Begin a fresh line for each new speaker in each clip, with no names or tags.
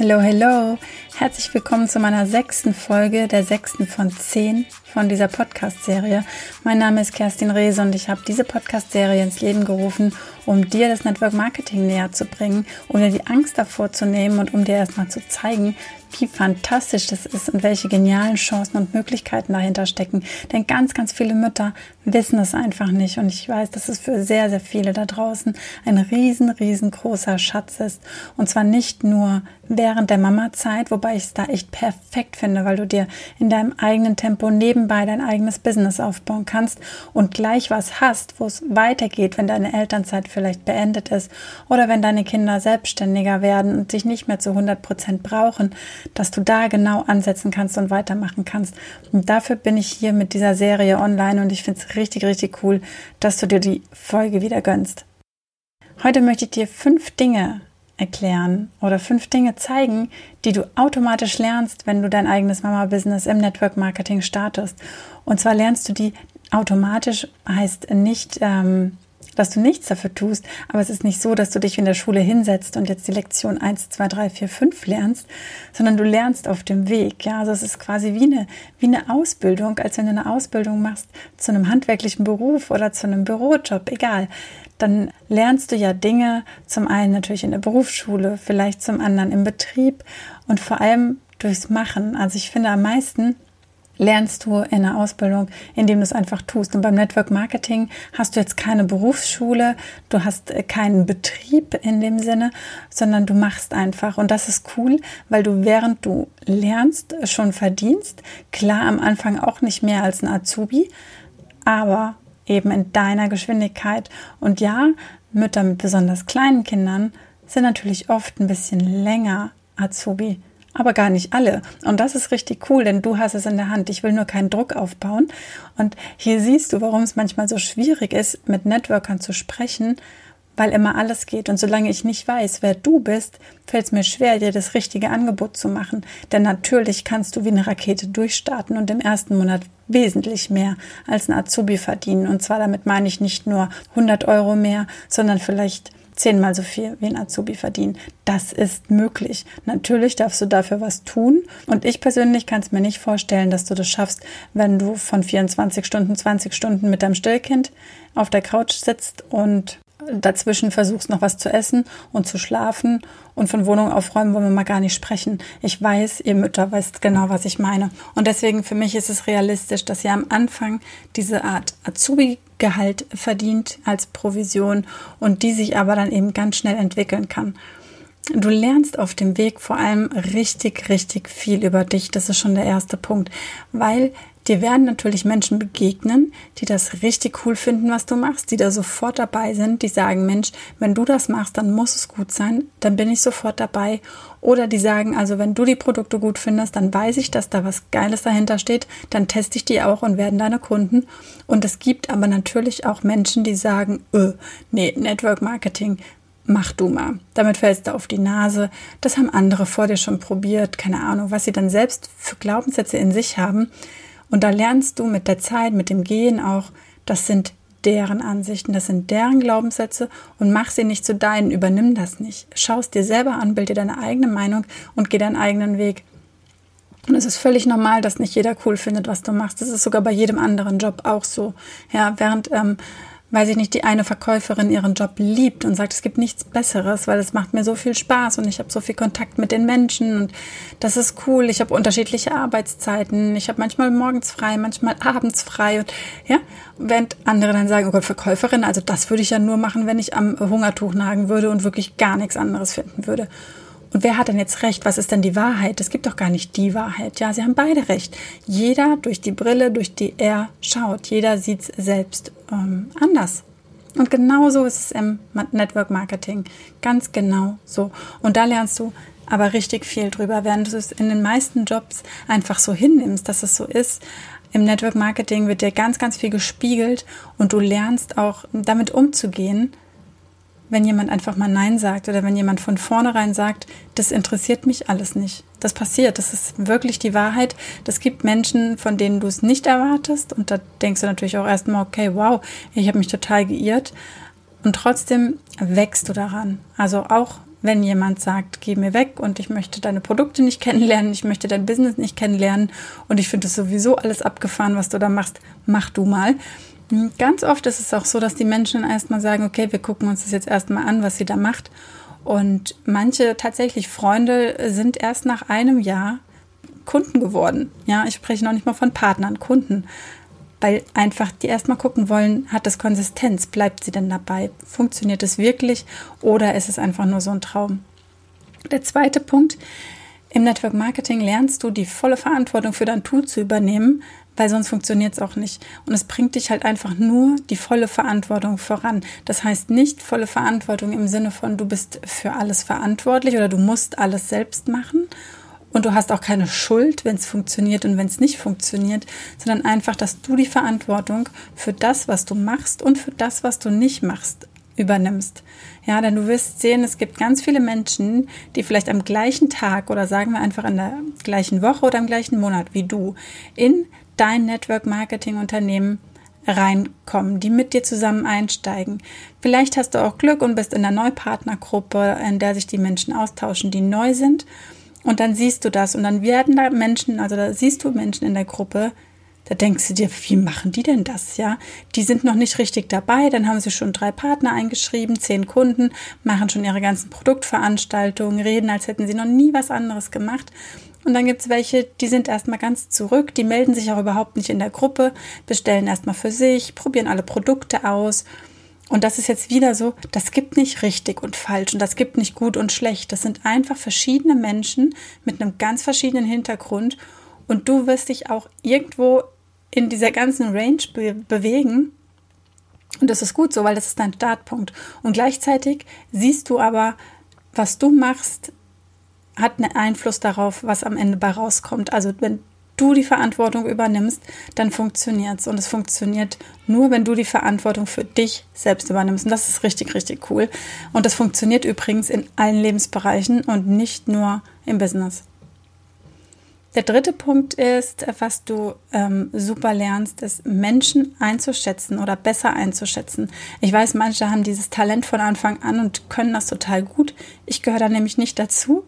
Hallo, hallo. Herzlich willkommen zu meiner sechsten Folge, der sechsten von zehn von dieser Podcast-Serie. Mein Name ist Kerstin Rehse und ich habe diese Podcast-Serie ins Leben gerufen, um dir das Network Marketing näher zu bringen, um dir die Angst davor zu nehmen und um dir erstmal zu zeigen, wie fantastisch das ist und welche genialen Chancen und Möglichkeiten dahinter stecken. Denn ganz, ganz viele Mütter wissen es einfach nicht. Und ich weiß, dass es für sehr, sehr viele da draußen ein riesen, riesengroßer Schatz ist. Und zwar nicht nur während der Mama-Zeit, wobei ich es da echt perfekt finde, weil du dir in deinem eigenen Tempo nebenbei dein eigenes Business aufbauen kannst und gleich was hast, wo es weitergeht, wenn deine Elternzeit vielleicht beendet ist oder wenn deine Kinder selbstständiger werden und sich nicht mehr zu 100 Prozent brauchen, dass du da genau ansetzen kannst und weitermachen kannst. Und dafür bin ich hier mit dieser Serie online und ich finde es richtig, richtig cool, dass du dir die Folge wieder gönnst. Heute möchte ich dir fünf Dinge erklären oder fünf Dinge zeigen, die du automatisch lernst, wenn du dein eigenes Mama-Business im Network Marketing startest. Und zwar lernst du die automatisch, heißt nicht, ähm, dass du nichts dafür tust, aber es ist nicht so, dass du dich in der Schule hinsetzt und jetzt die Lektion 1, 2, 3, 4, 5 lernst, sondern du lernst auf dem Weg. Ja, also es ist quasi wie eine, wie eine Ausbildung, als wenn du eine Ausbildung machst zu einem handwerklichen Beruf oder zu einem Bürojob, egal. Dann lernst du ja Dinge, zum einen natürlich in der Berufsschule, vielleicht zum anderen im Betrieb und vor allem durchs Machen. Also ich finde am meisten lernst du in der Ausbildung, indem du es einfach tust. Und beim Network Marketing hast du jetzt keine Berufsschule, du hast äh, keinen Betrieb in dem Sinne, sondern du machst einfach. Und das ist cool, weil du während du lernst schon verdienst. Klar, am Anfang auch nicht mehr als ein Azubi, aber eben in deiner Geschwindigkeit. Und ja, Mütter mit besonders kleinen Kindern sind natürlich oft ein bisschen länger Azubi aber gar nicht alle. Und das ist richtig cool, denn du hast es in der Hand. Ich will nur keinen Druck aufbauen. Und hier siehst du, warum es manchmal so schwierig ist, mit Networkern zu sprechen, weil immer alles geht. Und solange ich nicht weiß, wer du bist, fällt es mir schwer, dir das richtige Angebot zu machen. Denn natürlich kannst du wie eine Rakete durchstarten und im ersten Monat wesentlich mehr als ein Azubi verdienen. Und zwar damit meine ich nicht nur 100 Euro mehr, sondern vielleicht zehnmal so viel wie ein Azubi verdienen. Das ist möglich. Natürlich darfst du dafür was tun. Und ich persönlich kann es mir nicht vorstellen, dass du das schaffst, wenn du von 24 Stunden, 20 Stunden mit deinem Stillkind auf der Couch sitzt und dazwischen versuchst noch was zu essen und zu schlafen und von Wohnung aufräumen wollen wir mal gar nicht sprechen. Ich weiß, ihr Mütter wisst genau, was ich meine. Und deswegen für mich ist es realistisch, dass ihr am Anfang diese Art Azubi-Gehalt verdient als Provision und die sich aber dann eben ganz schnell entwickeln kann. Du lernst auf dem Weg vor allem richtig, richtig viel über dich. Das ist schon der erste Punkt, weil Dir werden natürlich Menschen begegnen, die das richtig cool finden, was du machst, die da sofort dabei sind, die sagen, Mensch, wenn du das machst, dann muss es gut sein, dann bin ich sofort dabei. Oder die sagen, also wenn du die Produkte gut findest, dann weiß ich, dass da was Geiles dahinter steht, dann teste ich die auch und werden deine Kunden. Und es gibt aber natürlich auch Menschen, die sagen, öh, nee, Network Marketing, mach du mal. Damit fällst du auf die Nase. Das haben andere vor dir schon probiert. Keine Ahnung, was sie dann selbst für Glaubenssätze in sich haben. Und da lernst du mit der Zeit, mit dem Gehen auch, das sind deren Ansichten, das sind deren Glaubenssätze und mach sie nicht zu deinen, übernimm das nicht. Schau es dir selber an, bild dir deine eigene Meinung und geh deinen eigenen Weg. Und es ist völlig normal, dass nicht jeder cool findet, was du machst. Das ist sogar bei jedem anderen Job auch so. Ja, während ähm, weiß ich nicht, die eine Verkäuferin ihren Job liebt und sagt, es gibt nichts Besseres, weil es macht mir so viel Spaß und ich habe so viel Kontakt mit den Menschen und das ist cool. Ich habe unterschiedliche Arbeitszeiten. Ich habe manchmal morgens frei, manchmal abends frei und ja, während andere dann sagen, oh Gott, Verkäuferin, also das würde ich ja nur machen, wenn ich am Hungertuch nagen würde und wirklich gar nichts anderes finden würde. Und wer hat denn jetzt recht? Was ist denn die Wahrheit? Es gibt doch gar nicht die Wahrheit. Ja, sie haben beide recht. Jeder durch die Brille, durch die er schaut. Jeder sieht es selbst ähm, anders. Und genau so ist es im Network Marketing. Ganz genau so. Und da lernst du aber richtig viel drüber, während du es in den meisten Jobs einfach so hinnimmst, dass es so ist. Im Network Marketing wird dir ganz, ganz viel gespiegelt und du lernst auch damit umzugehen, wenn jemand einfach mal Nein sagt oder wenn jemand von vornherein sagt, das interessiert mich alles nicht. Das passiert, das ist wirklich die Wahrheit. Das gibt Menschen, von denen du es nicht erwartest und da denkst du natürlich auch erstmal, okay, wow, ich habe mich total geirrt und trotzdem wächst du daran. Also auch wenn jemand sagt, geh mir weg und ich möchte deine Produkte nicht kennenlernen, ich möchte dein Business nicht kennenlernen und ich finde es sowieso alles abgefahren, was du da machst, mach du mal. Ganz oft ist es auch so, dass die Menschen erstmal sagen, okay, wir gucken uns das jetzt erstmal an, was sie da macht. Und manche tatsächlich Freunde sind erst nach einem Jahr Kunden geworden. Ja, ich spreche noch nicht mal von Partnern, Kunden. Weil einfach die erstmal gucken wollen, hat das Konsistenz? Bleibt sie denn dabei? Funktioniert es wirklich oder ist es einfach nur so ein Traum? Der zweite Punkt, im Network Marketing lernst du die volle Verantwortung für dein Tool zu übernehmen, weil sonst funktioniert es auch nicht. Und es bringt dich halt einfach nur die volle Verantwortung voran. Das heißt nicht volle Verantwortung im Sinne von, du bist für alles verantwortlich oder du musst alles selbst machen. Und du hast auch keine Schuld, wenn es funktioniert und wenn es nicht funktioniert, sondern einfach, dass du die Verantwortung für das, was du machst und für das, was du nicht machst, übernimmst. Ja, denn du wirst sehen, es gibt ganz viele Menschen, die vielleicht am gleichen Tag oder sagen wir einfach in der gleichen Woche oder im gleichen Monat wie du in dein Network Marketing Unternehmen reinkommen, die mit dir zusammen einsteigen. Vielleicht hast du auch Glück und bist in der Neupartnergruppe, in der sich die Menschen austauschen, die neu sind. Und dann siehst du das und dann werden da Menschen, also da siehst du Menschen in der Gruppe, da denkst du dir, wie machen die denn das, ja? Die sind noch nicht richtig dabei, dann haben sie schon drei Partner eingeschrieben, zehn Kunden, machen schon ihre ganzen Produktveranstaltungen, reden, als hätten sie noch nie was anderes gemacht. Und dann gibt es welche, die sind erstmal ganz zurück, die melden sich auch überhaupt nicht in der Gruppe, bestellen erstmal für sich, probieren alle Produkte aus. Und das ist jetzt wieder so, das gibt nicht richtig und falsch und das gibt nicht gut und schlecht. Das sind einfach verschiedene Menschen mit einem ganz verschiedenen Hintergrund. Und du wirst dich auch irgendwo in dieser ganzen Range be bewegen. Und das ist gut so, weil das ist dein Startpunkt. Und gleichzeitig siehst du aber, was du machst, hat einen Einfluss darauf, was am Ende bei rauskommt. Also wenn du die Verantwortung übernimmst, dann funktioniert es. Und es funktioniert nur, wenn du die Verantwortung für dich selbst übernimmst. Und das ist richtig, richtig cool. Und das funktioniert übrigens in allen Lebensbereichen und nicht nur im Business. Der dritte Punkt ist, was du ähm, super lernst, ist Menschen einzuschätzen oder besser einzuschätzen. Ich weiß, manche haben dieses Talent von Anfang an und können das total gut. Ich gehöre da nämlich nicht dazu.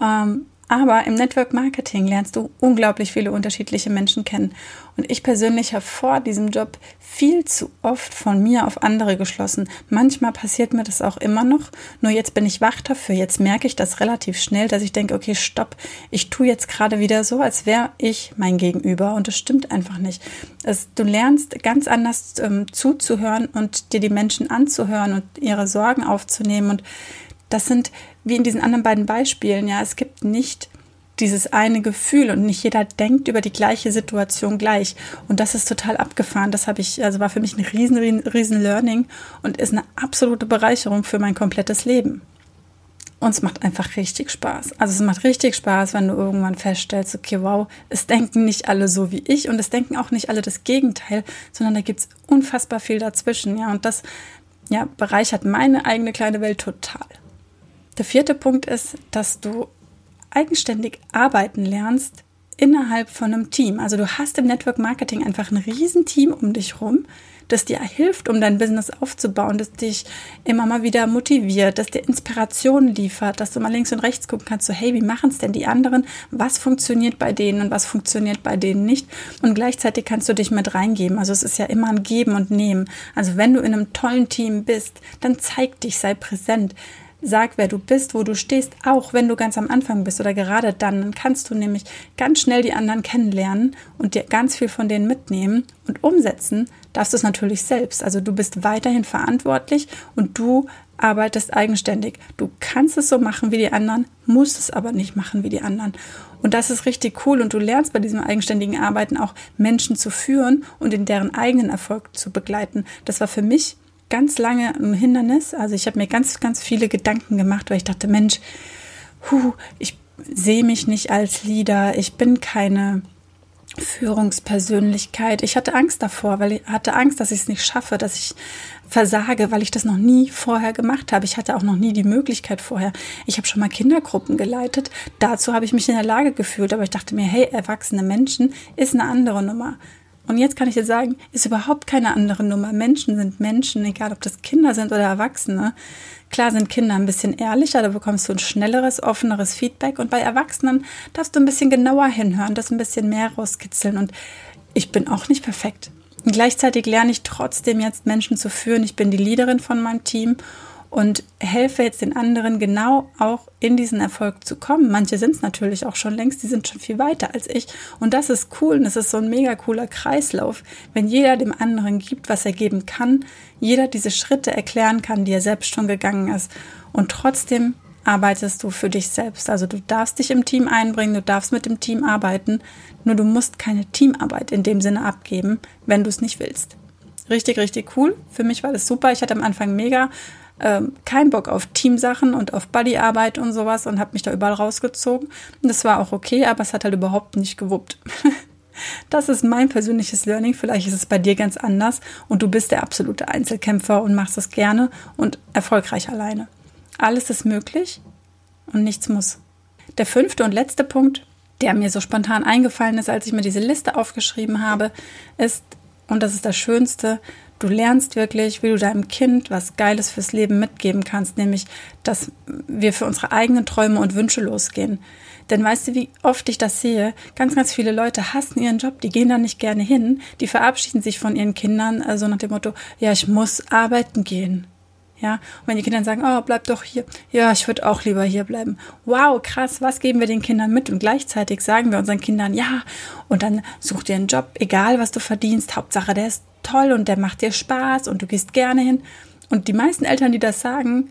Ähm, aber im Network Marketing lernst du unglaublich viele unterschiedliche Menschen kennen. Und ich persönlich habe vor diesem Job viel zu oft von mir auf andere geschlossen. Manchmal passiert mir das auch immer noch. Nur jetzt bin ich wach dafür. Jetzt merke ich das relativ schnell, dass ich denke, okay, stopp. Ich tue jetzt gerade wieder so, als wäre ich mein Gegenüber. Und das stimmt einfach nicht. Es, du lernst ganz anders ähm, zuzuhören und dir die Menschen anzuhören und ihre Sorgen aufzunehmen und das sind wie in diesen anderen beiden Beispielen, ja, es gibt nicht dieses eine Gefühl und nicht jeder denkt über die gleiche Situation gleich. Und das ist total abgefahren. Das habe ich, also war für mich ein riesen, riesen Learning und ist eine absolute Bereicherung für mein komplettes Leben. Und es macht einfach richtig Spaß. Also es macht richtig Spaß, wenn du irgendwann feststellst, okay, wow, es denken nicht alle so wie ich und es denken auch nicht alle das Gegenteil, sondern da gibt es unfassbar viel dazwischen, ja. Und das, ja, bereichert meine eigene kleine Welt total. Der vierte Punkt ist, dass du eigenständig arbeiten lernst innerhalb von einem Team. Also du hast im Network Marketing einfach ein Riesenteam um dich rum, das dir hilft, um dein Business aufzubauen, das dich immer mal wieder motiviert, das dir Inspiration liefert, dass du mal links und rechts gucken kannst, so hey, wie machen es denn die anderen? Was funktioniert bei denen und was funktioniert bei denen nicht? Und gleichzeitig kannst du dich mit reingeben. Also es ist ja immer ein Geben und Nehmen. Also wenn du in einem tollen Team bist, dann zeig dich, sei präsent Sag, wer du bist, wo du stehst, auch wenn du ganz am Anfang bist oder gerade dann. Dann kannst du nämlich ganz schnell die anderen kennenlernen und dir ganz viel von denen mitnehmen und umsetzen darfst du es natürlich selbst. Also du bist weiterhin verantwortlich und du arbeitest eigenständig. Du kannst es so machen wie die anderen, musst es aber nicht machen wie die anderen. Und das ist richtig cool und du lernst bei diesem eigenständigen Arbeiten auch Menschen zu führen und in deren eigenen Erfolg zu begleiten. Das war für mich ganz lange ein Hindernis. Also ich habe mir ganz, ganz viele Gedanken gemacht, weil ich dachte, Mensch, hu, ich sehe mich nicht als Leader, ich bin keine Führungspersönlichkeit. Ich hatte Angst davor, weil ich hatte Angst, dass ich es nicht schaffe, dass ich versage, weil ich das noch nie vorher gemacht habe. Ich hatte auch noch nie die Möglichkeit vorher. Ich habe schon mal Kindergruppen geleitet. Dazu habe ich mich in der Lage gefühlt, aber ich dachte mir, hey, erwachsene Menschen ist eine andere Nummer. Und jetzt kann ich dir sagen, ist überhaupt keine andere Nummer. Menschen sind Menschen, egal ob das Kinder sind oder Erwachsene. Klar sind Kinder ein bisschen ehrlicher, da bekommst du ein schnelleres, offeneres Feedback. Und bei Erwachsenen darfst du ein bisschen genauer hinhören, das ein bisschen mehr rauskitzeln. Und ich bin auch nicht perfekt. Und gleichzeitig lerne ich trotzdem jetzt Menschen zu führen. Ich bin die Leaderin von meinem Team und helfe jetzt den anderen genau auch in diesen Erfolg zu kommen. Manche sind es natürlich auch schon längst, die sind schon viel weiter als ich. Und das ist cool und das ist so ein mega cooler Kreislauf, wenn jeder dem anderen gibt, was er geben kann, jeder diese Schritte erklären kann, die er selbst schon gegangen ist. Und trotzdem arbeitest du für dich selbst. Also du darfst dich im Team einbringen, du darfst mit dem Team arbeiten, nur du musst keine Teamarbeit in dem Sinne abgeben, wenn du es nicht willst. Richtig, richtig cool. Für mich war das super. Ich hatte am Anfang mega ähm, keinen Bock auf Teamsachen und auf Buddyarbeit und sowas und habe mich da überall rausgezogen. Und das war auch okay, aber es hat halt überhaupt nicht gewuppt. das ist mein persönliches Learning. Vielleicht ist es bei dir ganz anders und du bist der absolute Einzelkämpfer und machst es gerne und erfolgreich alleine. Alles ist möglich und nichts muss. Der fünfte und letzte Punkt, der mir so spontan eingefallen ist, als ich mir diese Liste aufgeschrieben habe, ist, und das ist das Schönste, Du lernst wirklich, wie du deinem Kind was Geiles fürs Leben mitgeben kannst, nämlich, dass wir für unsere eigenen Träume und Wünsche losgehen. Denn weißt du, wie oft ich das sehe? Ganz, ganz viele Leute hassen ihren Job, die gehen da nicht gerne hin, die verabschieden sich von ihren Kindern, also nach dem Motto, ja, ich muss arbeiten gehen. Ja, und wenn die Kinder sagen, oh, bleib doch hier. Ja, ich würde auch lieber hier bleiben. Wow, krass, was geben wir den Kindern mit? Und gleichzeitig sagen wir unseren Kindern, ja, und dann such dir einen Job, egal was du verdienst, Hauptsache der ist toll und der macht dir Spaß und du gehst gerne hin. Und die meisten Eltern, die das sagen,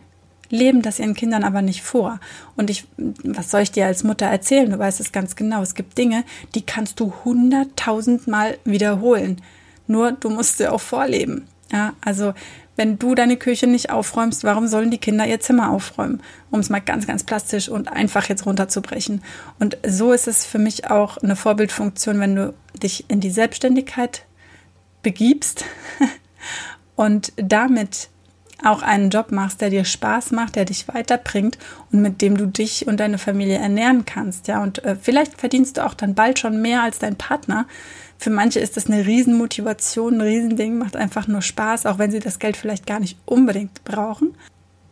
leben das ihren Kindern aber nicht vor. Und ich, was soll ich dir als Mutter erzählen? Du weißt es ganz genau. Es gibt Dinge, die kannst du hunderttausendmal wiederholen. Nur du musst sie auch vorleben. Ja, also wenn du deine Küche nicht aufräumst, warum sollen die Kinder ihr Zimmer aufräumen? Um es mal ganz, ganz plastisch und einfach jetzt runterzubrechen. Und so ist es für mich auch eine Vorbildfunktion, wenn du dich in die Selbstständigkeit begibst und damit auch einen Job machst, der dir Spaß macht, der dich weiterbringt und mit dem du dich und deine Familie ernähren kannst, ja. Und äh, vielleicht verdienst du auch dann bald schon mehr als dein Partner. Für manche ist das eine Riesenmotivation, ein Riesending, macht einfach nur Spaß, auch wenn sie das Geld vielleicht gar nicht unbedingt brauchen.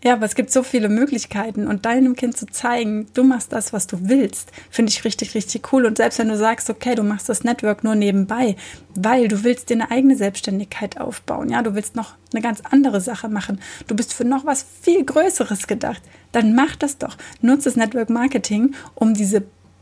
Ja, aber es gibt so viele Möglichkeiten und deinem Kind zu zeigen, du machst das, was du willst, finde ich richtig, richtig cool. Und selbst wenn du sagst, okay, du machst das Network nur nebenbei, weil du willst dir eine eigene Selbstständigkeit aufbauen, ja, du willst noch eine ganz andere Sache machen, du bist für noch was viel Größeres gedacht, dann mach das doch. Nutze das Network Marketing, um diese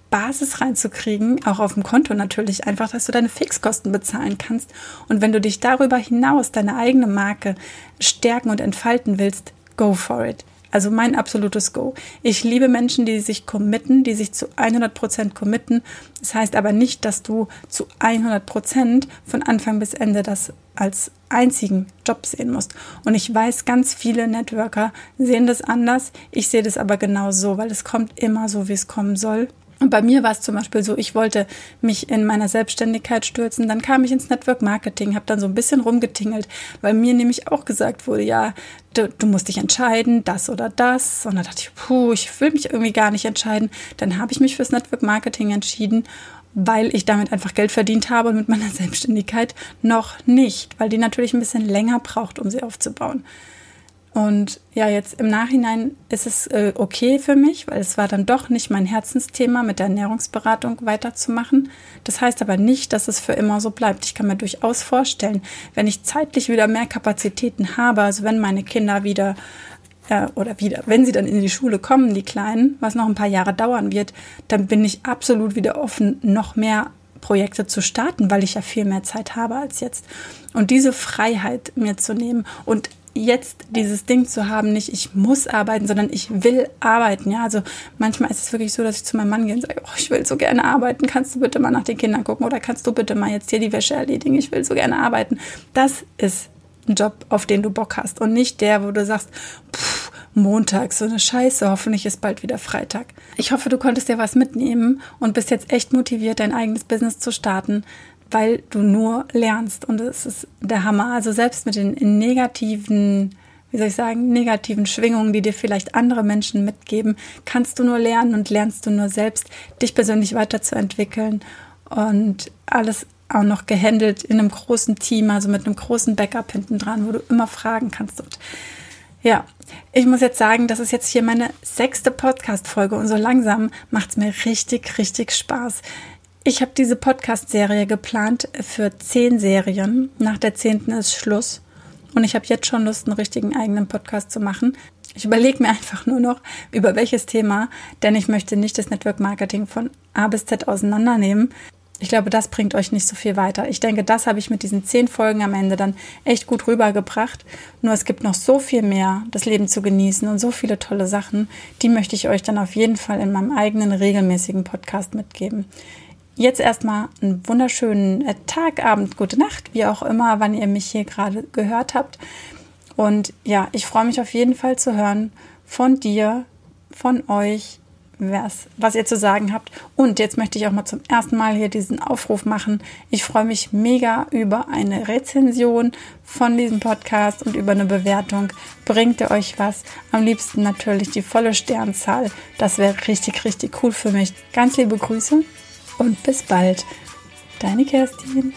Basis reinzukriegen, auch auf dem Konto natürlich, einfach, dass du deine Fixkosten bezahlen kannst. Und wenn du dich darüber hinaus deine eigene Marke stärken und entfalten willst, go for it. Also mein absolutes Go. Ich liebe Menschen, die sich committen, die sich zu 100% committen. Das heißt aber nicht, dass du zu 100% von Anfang bis Ende das als einzigen Job sehen musst. Und ich weiß, ganz viele Networker sehen das anders. Ich sehe das aber genau so, weil es kommt immer so, wie es kommen soll. Und bei mir war es zum Beispiel so, ich wollte mich in meiner Selbstständigkeit stürzen. Dann kam ich ins Network Marketing, habe dann so ein bisschen rumgetingelt, weil mir nämlich auch gesagt wurde, ja, du, du, musst dich entscheiden, das oder das. Und dann dachte ich, puh, ich will mich irgendwie gar nicht entscheiden. Dann habe ich mich fürs Network Marketing entschieden, weil ich damit einfach Geld verdient habe und mit meiner Selbstständigkeit noch nicht, weil die natürlich ein bisschen länger braucht, um sie aufzubauen. Und ja, jetzt im Nachhinein ist es äh, okay für mich, weil es war dann doch nicht mein Herzensthema, mit der Ernährungsberatung weiterzumachen. Das heißt aber nicht, dass es für immer so bleibt. Ich kann mir durchaus vorstellen, wenn ich zeitlich wieder mehr Kapazitäten habe, also wenn meine Kinder wieder äh, oder wieder, wenn sie dann in die Schule kommen, die Kleinen, was noch ein paar Jahre dauern wird, dann bin ich absolut wieder offen, noch mehr Projekte zu starten, weil ich ja viel mehr Zeit habe als jetzt. Und diese Freiheit mir zu nehmen und jetzt dieses Ding zu haben, nicht ich muss arbeiten, sondern ich will arbeiten. Ja, also manchmal ist es wirklich so, dass ich zu meinem Mann gehe und sage, oh, ich will so gerne arbeiten. Kannst du bitte mal nach den Kindern gucken oder kannst du bitte mal jetzt hier die Wäsche erledigen? Ich will so gerne arbeiten. Das ist ein Job, auf den du Bock hast und nicht der, wo du sagst, pff, Montag, so eine Scheiße, hoffentlich ist bald wieder Freitag. Ich hoffe, du konntest dir was mitnehmen und bist jetzt echt motiviert, dein eigenes Business zu starten weil du nur lernst und es ist der Hammer. Also selbst mit den negativen, wie soll ich sagen, negativen Schwingungen, die dir vielleicht andere Menschen mitgeben, kannst du nur lernen und lernst du nur selbst, dich persönlich weiterzuentwickeln und alles auch noch gehandelt in einem großen Team, also mit einem großen Backup hinten dran, wo du immer fragen kannst. Und ja, ich muss jetzt sagen, das ist jetzt hier meine sechste Podcast-Folge und so langsam macht es mir richtig, richtig Spaß. Ich habe diese Podcast-Serie geplant für zehn Serien. Nach der zehnten ist Schluss. Und ich habe jetzt schon Lust, einen richtigen eigenen Podcast zu machen. Ich überlege mir einfach nur noch, über welches Thema, denn ich möchte nicht das Network Marketing von A bis Z auseinandernehmen. Ich glaube, das bringt euch nicht so viel weiter. Ich denke, das habe ich mit diesen zehn Folgen am Ende dann echt gut rübergebracht. Nur es gibt noch so viel mehr, das Leben zu genießen und so viele tolle Sachen, die möchte ich euch dann auf jeden Fall in meinem eigenen regelmäßigen Podcast mitgeben. Jetzt erstmal einen wunderschönen äh, Tag, Abend, gute Nacht, wie auch immer, wann ihr mich hier gerade gehört habt. Und ja, ich freue mich auf jeden Fall zu hören von dir, von euch, was, was ihr zu sagen habt. Und jetzt möchte ich auch mal zum ersten Mal hier diesen Aufruf machen. Ich freue mich mega über eine Rezension von diesem Podcast und über eine Bewertung. Bringt ihr euch was? Am liebsten natürlich die volle Sternzahl. Das wäre richtig, richtig cool für mich. Ganz liebe Grüße und bis bald. Deine Kerstin.